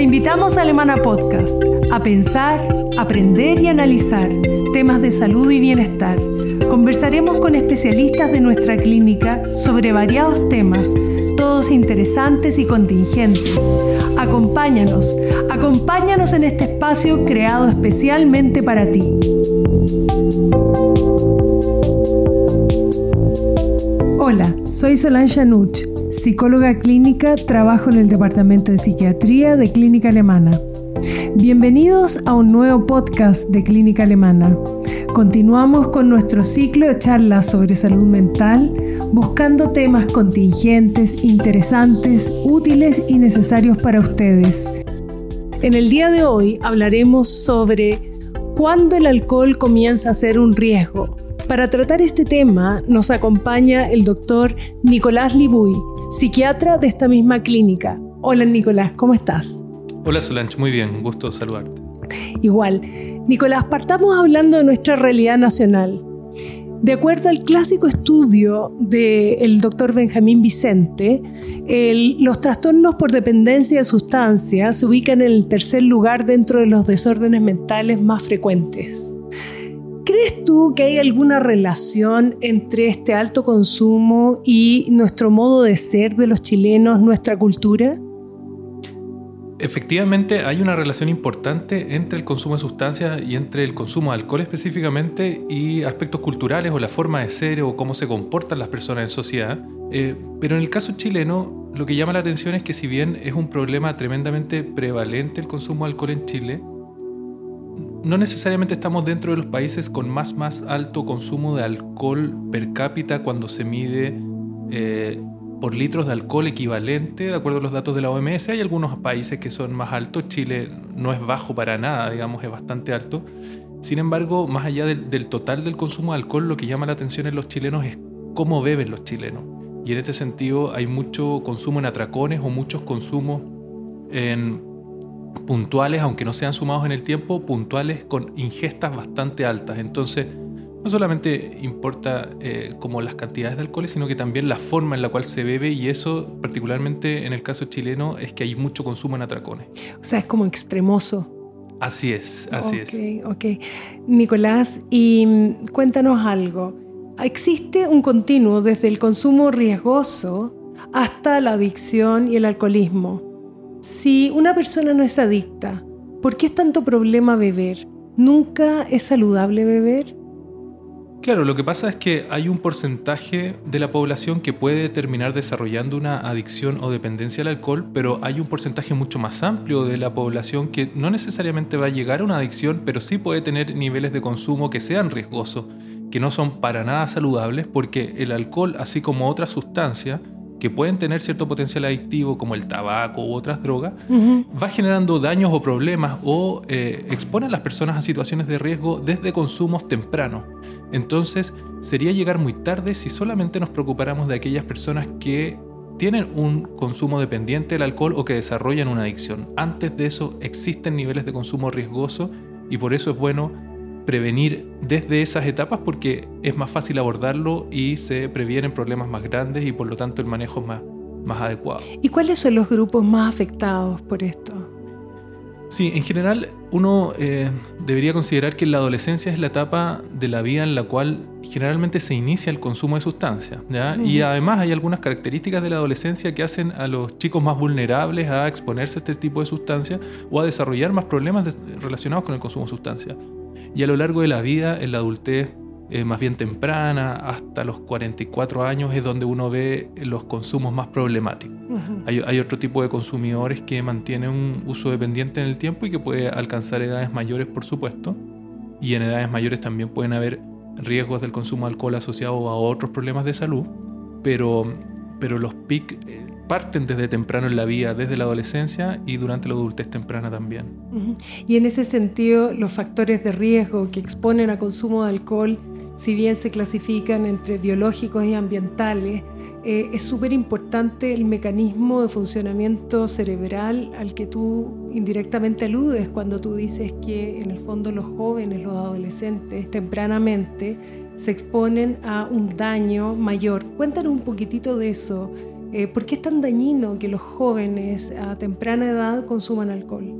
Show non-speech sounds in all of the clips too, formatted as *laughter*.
Te invitamos a Alemana Podcast a pensar, aprender y analizar temas de salud y bienestar. Conversaremos con especialistas de nuestra clínica sobre variados temas, todos interesantes y contingentes. Acompáñanos, acompáñanos en este espacio creado especialmente para ti. Hola, soy Solange Anuch, psicóloga clínica, trabajo en el Departamento de Psiquiatría de Clínica Alemana. Bienvenidos a un nuevo podcast de Clínica Alemana. Continuamos con nuestro ciclo de charlas sobre salud mental, buscando temas contingentes, interesantes, útiles y necesarios para ustedes. En el día de hoy hablaremos sobre cuándo el alcohol comienza a ser un riesgo para tratar este tema nos acompaña el doctor Nicolás Libuy, psiquiatra de esta misma clínica. Hola Nicolás, ¿cómo estás? Hola Solange, muy bien, gusto saludarte. Igual. Nicolás, partamos hablando de nuestra realidad nacional. De acuerdo al clásico estudio del doctor Benjamín Vicente, los trastornos por dependencia de sustancias se ubican en el tercer lugar dentro de los desórdenes mentales más frecuentes. ¿Crees tú que hay alguna relación entre este alto consumo y nuestro modo de ser de los chilenos, nuestra cultura? Efectivamente, hay una relación importante entre el consumo de sustancias y entre el consumo de alcohol específicamente y aspectos culturales o la forma de ser o cómo se comportan las personas en sociedad. Eh, pero en el caso chileno, lo que llama la atención es que si bien es un problema tremendamente prevalente el consumo de alcohol en Chile, no necesariamente estamos dentro de los países con más, más alto consumo de alcohol per cápita cuando se mide eh, por litros de alcohol equivalente, de acuerdo a los datos de la OMS. Hay algunos países que son más altos, Chile no es bajo para nada, digamos, es bastante alto. Sin embargo, más allá del, del total del consumo de alcohol, lo que llama la atención en los chilenos es cómo beben los chilenos. Y en este sentido hay mucho consumo en atracones o muchos consumos en puntuales, aunque no sean sumados en el tiempo, puntuales con ingestas bastante altas. Entonces, no solamente importa eh, como las cantidades de alcohol, sino que también la forma en la cual se bebe y eso, particularmente en el caso chileno, es que hay mucho consumo en atracones. O sea, es como extremoso. Así es, así es. Ok, Nicolás, y mm, cuéntanos algo. ¿Existe un continuo desde el consumo riesgoso hasta la adicción y el alcoholismo? Si una persona no es adicta, ¿por qué es tanto problema beber? ¿Nunca es saludable beber? Claro, lo que pasa es que hay un porcentaje de la población que puede terminar desarrollando una adicción o dependencia al alcohol, pero hay un porcentaje mucho más amplio de la población que no necesariamente va a llegar a una adicción, pero sí puede tener niveles de consumo que sean riesgosos, que no son para nada saludables, porque el alcohol, así como otras sustancias, que pueden tener cierto potencial adictivo, como el tabaco u otras drogas, va generando daños o problemas o eh, expone a las personas a situaciones de riesgo desde consumos tempranos. Entonces, sería llegar muy tarde si solamente nos preocupáramos de aquellas personas que tienen un consumo dependiente del alcohol o que desarrollan una adicción. Antes de eso existen niveles de consumo riesgoso y por eso es bueno prevenir desde esas etapas porque es más fácil abordarlo y se previenen problemas más grandes y por lo tanto el manejo es más, más adecuado. ¿Y cuáles son los grupos más afectados por esto? Sí, en general uno eh, debería considerar que la adolescencia es la etapa de la vida en la cual generalmente se inicia el consumo de sustancias. Y además hay algunas características de la adolescencia que hacen a los chicos más vulnerables a exponerse a este tipo de sustancias o a desarrollar más problemas relacionados con el consumo de sustancias y a lo largo de la vida, en la adultez eh, más bien temprana, hasta los 44 años, es donde uno ve los consumos más problemáticos. hay, hay, otro tipo de consumidores que mantienen un uso dependiente en el tiempo y que puede alcanzar edades mayores, por supuesto, y en edades mayores también pueden haber riesgos del consumo de alcohol asociado a otros problemas de salud, pero, pero los PIC eh, parten desde temprano en la vida, desde la adolescencia y durante la adultez temprana también. Y en ese sentido, los factores de riesgo que exponen a consumo de alcohol, si bien se clasifican entre biológicos y ambientales, eh, es súper importante el mecanismo de funcionamiento cerebral al que tú indirectamente aludes cuando tú dices que en el fondo los jóvenes, los adolescentes, tempranamente se exponen a un daño mayor. Cuéntanos un poquitito de eso Eh, ¿Por qué es tan dañino que los jóvenes a temprana edad consuman alcohol?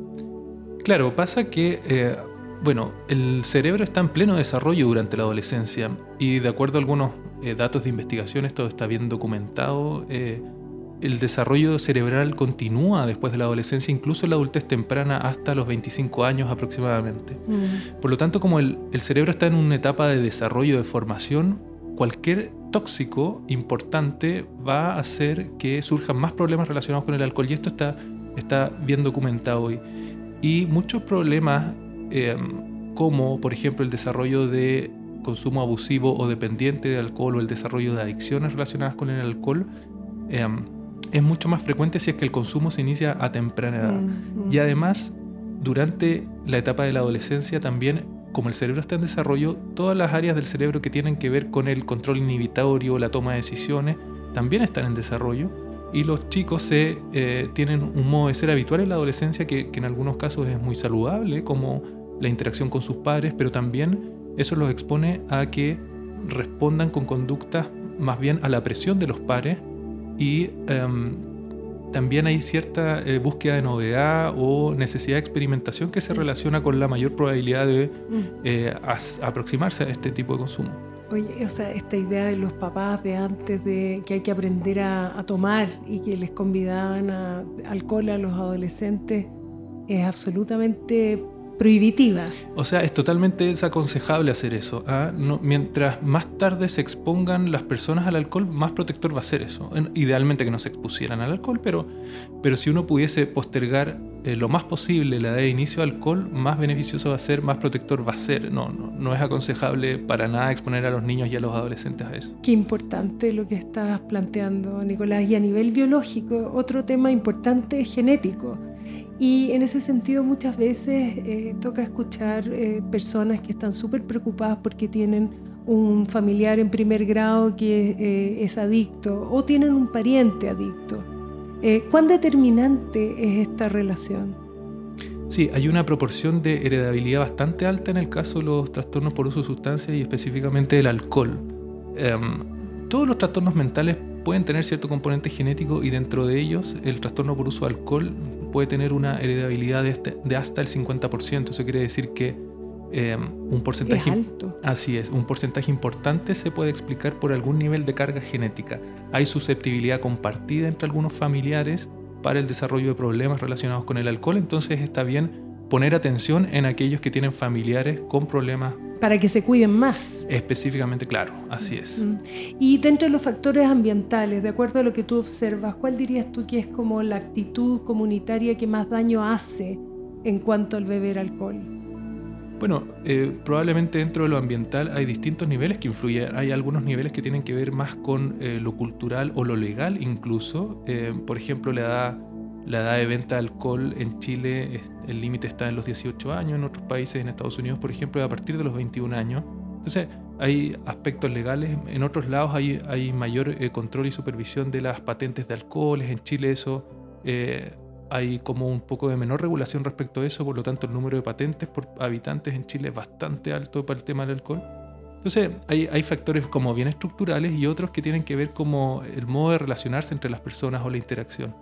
Claro, pasa que, eh, bueno, el cerebro está en pleno desarrollo durante la adolescencia y de acuerdo a algunos eh, datos de investigación, esto está bien documentado, el desarrollo cerebral continúa después de la adolescencia, incluso en la adultez temprana, hasta los 25 años aproximadamente. Mm. Por lo tanto, como el, el, cerebro está en una etapa de desarrollo, de formación, cualquier tóxico importante va a hacer que surjan más problemas relacionados con el alcohol. Y esto está, está bien documentado hoy. Y muchos problemas, em, como por ejemplo el desarrollo de consumo abusivo o dependiente de alcohol o el desarrollo de adicciones relacionadas con el alcohol, em, es mucho más frecuente si es que el consumo se inicia a temprana edad. Mm. Y además, durante la etapa de la adolescencia también, como el cerebro está en desarrollo, todas las áreas del cerebro que tienen que ver con el control inhibitorio, la toma de decisiones, también están en desarrollo. Y los chicos se, eh, tienen un modo de ser habitual en la adolescencia que, en algunos casos es muy saludable, como la interacción con sus padres, pero también eso los expone a que respondan con conductas más bien a la presión de los pares y em, también hay cierta eh, búsqueda de novedad o necesidad de experimentación que se relaciona con la mayor probabilidad de mm. eh, aproximarse a este tipo de consumo. Oye, o sea, esta idea de los papás de antes de que hay que aprender a, tomar y que les convidaban a alcohol a los adolescentes es absolutamente prohibitiva. O sea, es totalmente desaconsejable hacer eso. ¿ah? mientras más tarde se expongan las personas al alcohol, más protector va a ser eso. Idealmente que no se expusieran al alcohol, pero, pero si uno pudiese postergar eh, lo más posible la edad de inicio al alcohol, más beneficioso va a ser, más protector va a ser. No, no, no es aconsejable para nada exponer a los niños y a los adolescentes a eso. Qué importante lo que estás planteando, Nicolás. Y a nivel biológico, otro tema importante es genético. Y en ese sentido muchas veces eh, toca escuchar eh, personas que están súper preocupadas porque tienen un familiar en primer grado que eh, es adicto o tienen un pariente adicto. ¿Cuán determinante es esta relación? Sí, hay una proporción de heredabilidad bastante alta en el caso de los trastornos por uso de sustancias y específicamente el alcohol. Em, todos los trastornos mentales pueden tener cierto componente genético y dentro de ellos el trastorno por uso de alcohol puede tener una heredabilidad de, este, de hasta el 50%. Eso quiere decir que eh, un porcentaje alto. así es un porcentaje importante se puede explicar por algún nivel de carga genética hay susceptibilidad compartida entre algunos familiares para el desarrollo de problemas relacionados con el alcohol entonces está bien poner atención en aquellos que tienen familiares con problemas para que se cuiden más. Específicamente, claro, así es. Mm. Y dentro de los factores ambientales, de acuerdo a lo que tú observas, ¿cuál dirías tú que es como la actitud comunitaria que más daño hace en cuanto al beber alcohol? Bueno, eh, probablemente dentro de lo ambiental hay distintos niveles que influyen. Hay algunos niveles que tienen que ver más con eh, lo cultural o lo legal incluso. Eh, por ejemplo, la edad, la edad de venta de alcohol en Chile el límite está en los 18 años, en otros países, en Estados Unidos, por ejemplo, a partir de los 21 años. Entonces, hay aspectos legales, en otros lados hay, hay mayor eh, control y supervisión de las patentes de alcoholes, en Chile eso eh, hay como un poco de menor regulación respecto a eso, por lo tanto el número de patentes por habitantes en Chile es bastante alto para el tema del alcohol. Entonces hay, hay factores como bien estructurales y otros que tienen que ver como el modo de relacionarse entre las personas o la interacción,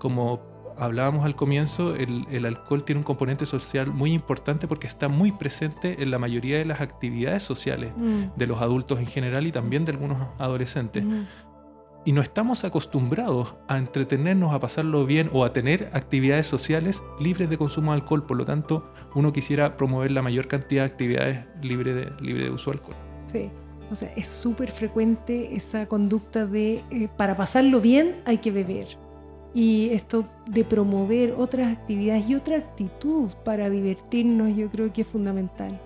como hablábamos al comienzo, el, alcohol tiene un componente social muy importante porque está muy presente en la mayoría de las actividades sociales mm. de los adultos en general y también de algunos adolescentes. Mm. Y no estamos acostumbrados a entretenernos, a pasarlo bien o a tener actividades sociales libres de consumo de alcohol. Por lo tanto, uno quisiera promover la mayor cantidad de actividades libres de, libre de uso de alcohol. Sí. O sea, es súper frecuente esa conducta de eh, para pasarlo bien hay que beber y esto de promover otras actividades y otra actitud para divertirnos yo creo que es fundamental.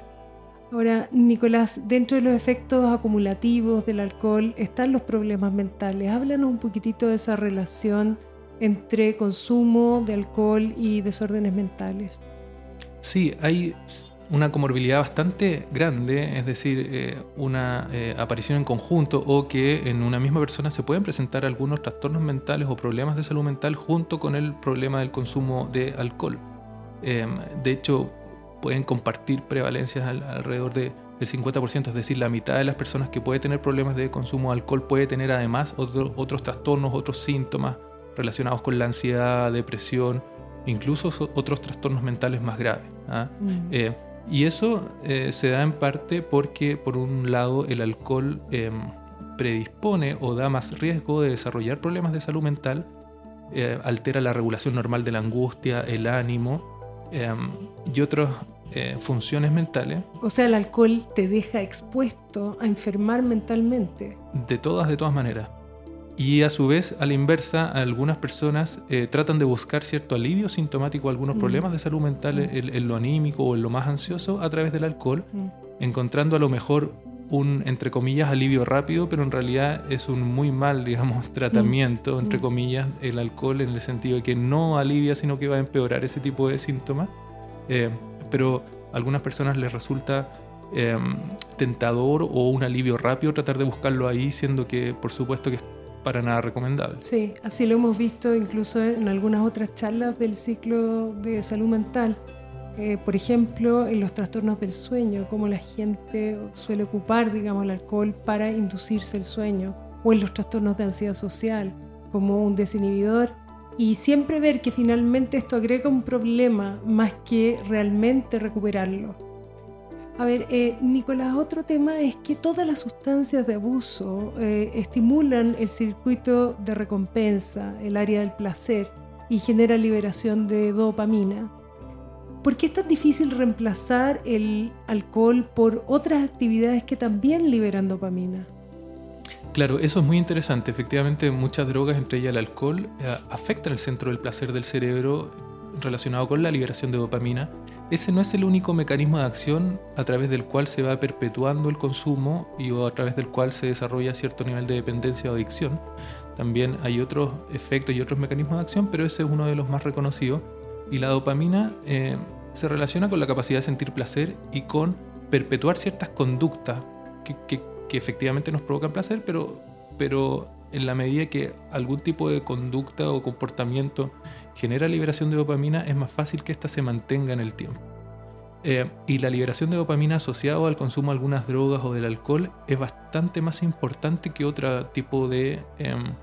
Ahora, Nicolás, dentro de los efectos acumulativos del alcohol están los problemas mentales. Háblanos un poquitito de esa relación entre consumo de alcohol y desórdenes mentales. Sí, hay una comorbilidad bastante grande, es decir, eh, una eh, aparición en conjunto o que en una misma persona se pueden presentar algunos trastornos mentales o problemas de salud mental junto con el problema del consumo de alcohol. Em, de hecho, pueden compartir prevalencias alrededor de, del 50%, es decir, la mitad de las personas que puede tener problemas de consumo de alcohol puede tener además otros trastornos, otros síntomas relacionados con la ansiedad, depresión, incluso otros trastornos mentales más graves. ¿ah? Mm. Eh, y eso eh, se da en parte porque, por un lado, el alcohol em, predispone o da más riesgo de desarrollar problemas de salud mental, eh, altera la regulación normal de la angustia, el ánimo em, y otras funciones mentales. O sea, el alcohol te deja expuesto a enfermar mentalmente. De todas, de todas maneras. Y a su vez, a la inversa, algunas personas eh, tratan de buscar cierto alivio sintomático a algunos mm. problemas de salud mental mm. en, lo anímico o en lo más ansioso a través del alcohol, mm. encontrando a lo mejor un, entre comillas, alivio rápido, pero en realidad es un muy mal, digamos, *laughs* tratamiento, entre comillas, el alcohol en el sentido de que no alivia, sino que va a empeorar ese tipo de síntomas. Eh, pero a algunas personas les resulta em, tentador o un alivio rápido tratar de buscarlo ahí, siendo que por supuesto que es para nada recomendable. Sí, así lo hemos visto incluso en algunas otras charlas del ciclo de salud mental. Eh, por ejemplo, en los trastornos del sueño, cómo la gente suele ocupar, digamos, el alcohol para inducirse el sueño, o en los trastornos de ansiedad social, como un desinhibidor, y siempre ver que finalmente esto agrega un problema más que realmente recuperarlo. A ver, eh, Nicolás, otro tema es que todas las sustancias de abuso eh, estimulan el circuito de recompensa, el área del placer, y genera liberación de dopamina. ¿Por qué es tan difícil reemplazar el alcohol por otras actividades que también liberan dopamina? Claro, eso es muy interesante. Efectivamente, muchas drogas, entre ellas el alcohol, eh, afectan el centro del placer del cerebro relacionado con la liberación de dopamina ese no es el único mecanismo de acción a través del cual se va perpetuando el consumo y o a través del cual se desarrolla cierto nivel de dependencia o adicción. También hay otros efectos y otros mecanismos de acción, pero ese es uno de los más reconocidos. Y la dopamina eh, se relaciona con la capacidad de sentir placer y con perpetuar ciertas conductas que, que, efectivamente nos provocan placer, pero, pero en la medida que algún tipo de conducta o comportamiento genera liberación de dopamina, es más fácil que ésta se mantenga en el tiempo. Eh, y la liberación de dopamina asociada al consumo de algunas drogas o del alcohol es bastante más importante que otro tipo de em,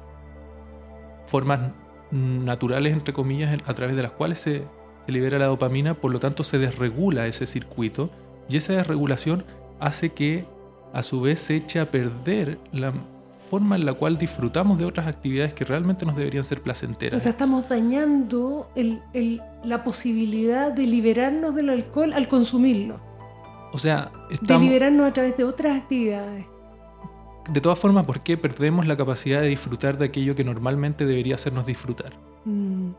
formas naturales, entre comillas, a través de las cuales se, se libera la dopamina, por lo tanto se desregula ese circuito y esa desregulación hace que a su vez se eche a perder la forma en la cual disfrutamos de otras actividades que realmente nos deberían ser placenteras. O sea, estamos dañando la posibilidad de liberarnos del alcohol al consumirlo. O sea, estamos... De liberarnos a través de otras actividades. De todas formas, ¿por qué perdemos la capacidad de disfrutar de aquello que normalmente debería hacernos disfrutar? Mm,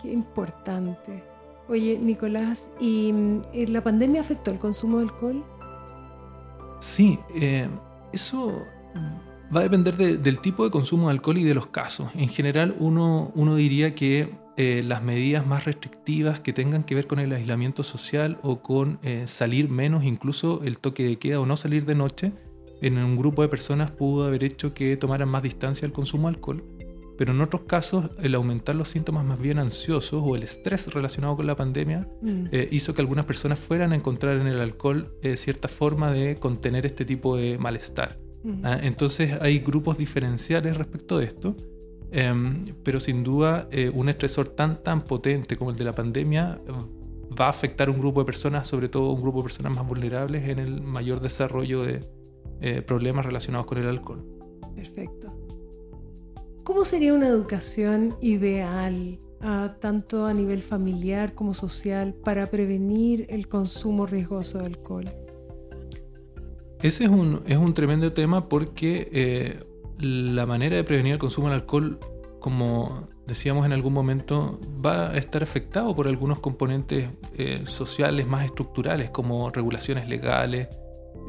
qué importante. Oye, Nicolás, ¿y mm, la pandemia afectó el consumo de alcohol? Sí, eh, eso Va a depender del tipo de consumo de alcohol y de los casos. En general, uno, uno diría que eh, las medidas más restrictivas que tengan que ver con el aislamiento social o con eh, salir menos, incluso el toque de queda o no salir de noche, en un grupo de personas pudo haber hecho que tomaran más distancia al consumo de alcohol. Pero en otros casos, el aumentar los síntomas más bien ansiosos o el estrés relacionado con la pandemia mm. eh, hizo que algunas personas fueran a encontrar en el alcohol cierta forma de contener este tipo de malestar. Ah, entonces hay grupos diferenciales respecto de esto, em, pero sin duda eh, un estresor tan tan potente como el de la pandemia em, va a afectar a un grupo de personas, sobre todo un grupo de personas más vulnerables en el mayor desarrollo de eh, problemas relacionados con el alcohol. Perfecto. ¿Cómo sería una educación ideal, ah, tanto a nivel familiar como social, para prevenir el consumo riesgoso de alcohol? Ese es un, es un tremendo tema porque eh, la manera de prevenir el consumo del alcohol, como decíamos en algún momento, va a estar afectado por algunos componentes eh, sociales más estructurales, como regulaciones legales.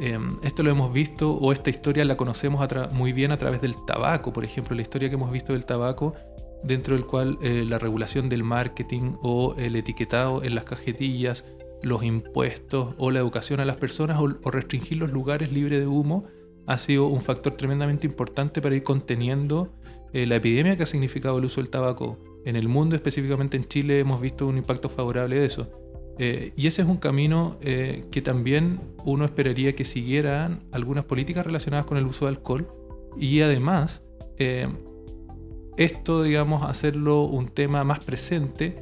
Em, esto lo hemos visto o esta historia la conocemos muy bien a través del tabaco, por ejemplo, la historia que hemos visto del tabaco, dentro del cual eh, la regulación del marketing o el etiquetado en las cajetillas, los impuestos o la educación a las personas o, restringir los lugares libres de humo ha sido un factor tremendamente importante para ir conteniendo eh, la epidemia que ha significado el uso del tabaco. En el mundo, específicamente en Chile, hemos visto un impacto favorable de eso. Eh, y ese es un camino eh, que también uno esperaría que siguieran algunas políticas relacionadas con el uso de alcohol y además esto, digamos, hacerlo un tema más presente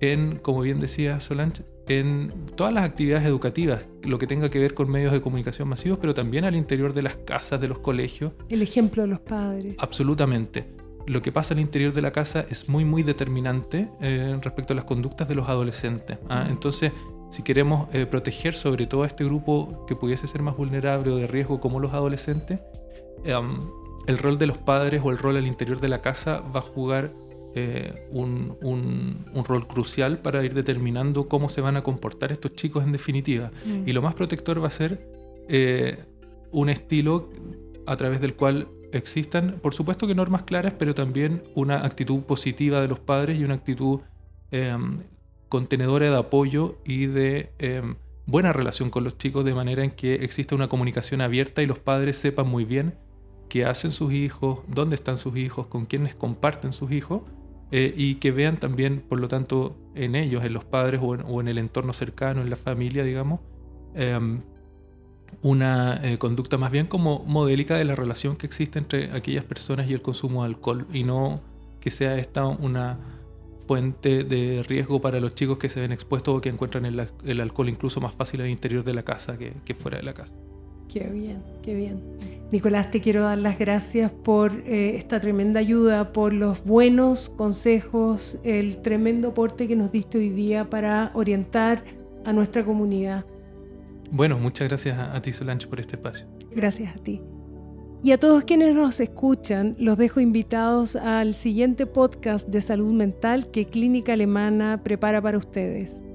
en, como bien decía Solange, en todas las actividades educativas, lo que tenga que ver con medios de comunicación masivos, pero también al interior de las casas, de los colegios. El ejemplo de los padres. Absolutamente. Lo que pasa al interior de la casa es muy, muy determinante eh, respecto a las conductas de los adolescentes. ¿ah? Entonces, si queremos eh, proteger sobre todo a este grupo que pudiese ser más vulnerable o de riesgo como los adolescentes, em, el rol de los padres o el rol al interior de la casa va a jugar eh, un, rol crucial para ir determinando cómo se van a comportar estos chicos en definitiva. Mm. Y lo más protector va a ser eh, un estilo a través del cual existan, por supuesto que normas claras, pero también una actitud positiva de los padres y una actitud em, contenedora de apoyo y de em, buena relación con los chicos, de manera en que exista una comunicación abierta y los padres sepan muy bien qué hacen sus hijos, dónde están sus hijos, con quiénes comparten sus hijos, eh, y que vean también, por lo tanto, en ellos, en los padres o en, el entorno cercano, en la familia, digamos, em, una eh, conducta más bien como modélica de la relación que existe entre aquellas personas y el consumo de alcohol, y no que sea esta una fuente de riesgo para los chicos que se ven expuestos o que encuentran el, alcohol incluso más fácil al interior de la casa que fuera de la casa. Qué bien, qué bien. Nicolás, te quiero dar las gracias por eh, esta tremenda ayuda, por los buenos consejos, el tremendo aporte que nos diste hoy día para orientar a nuestra comunidad. Bueno, muchas gracias a, a ti, Solange, por este espacio. Gracias a ti. Y a todos quienes nos escuchan, los dejo invitados al siguiente podcast de salud mental que Clínica Alemana prepara para ustedes.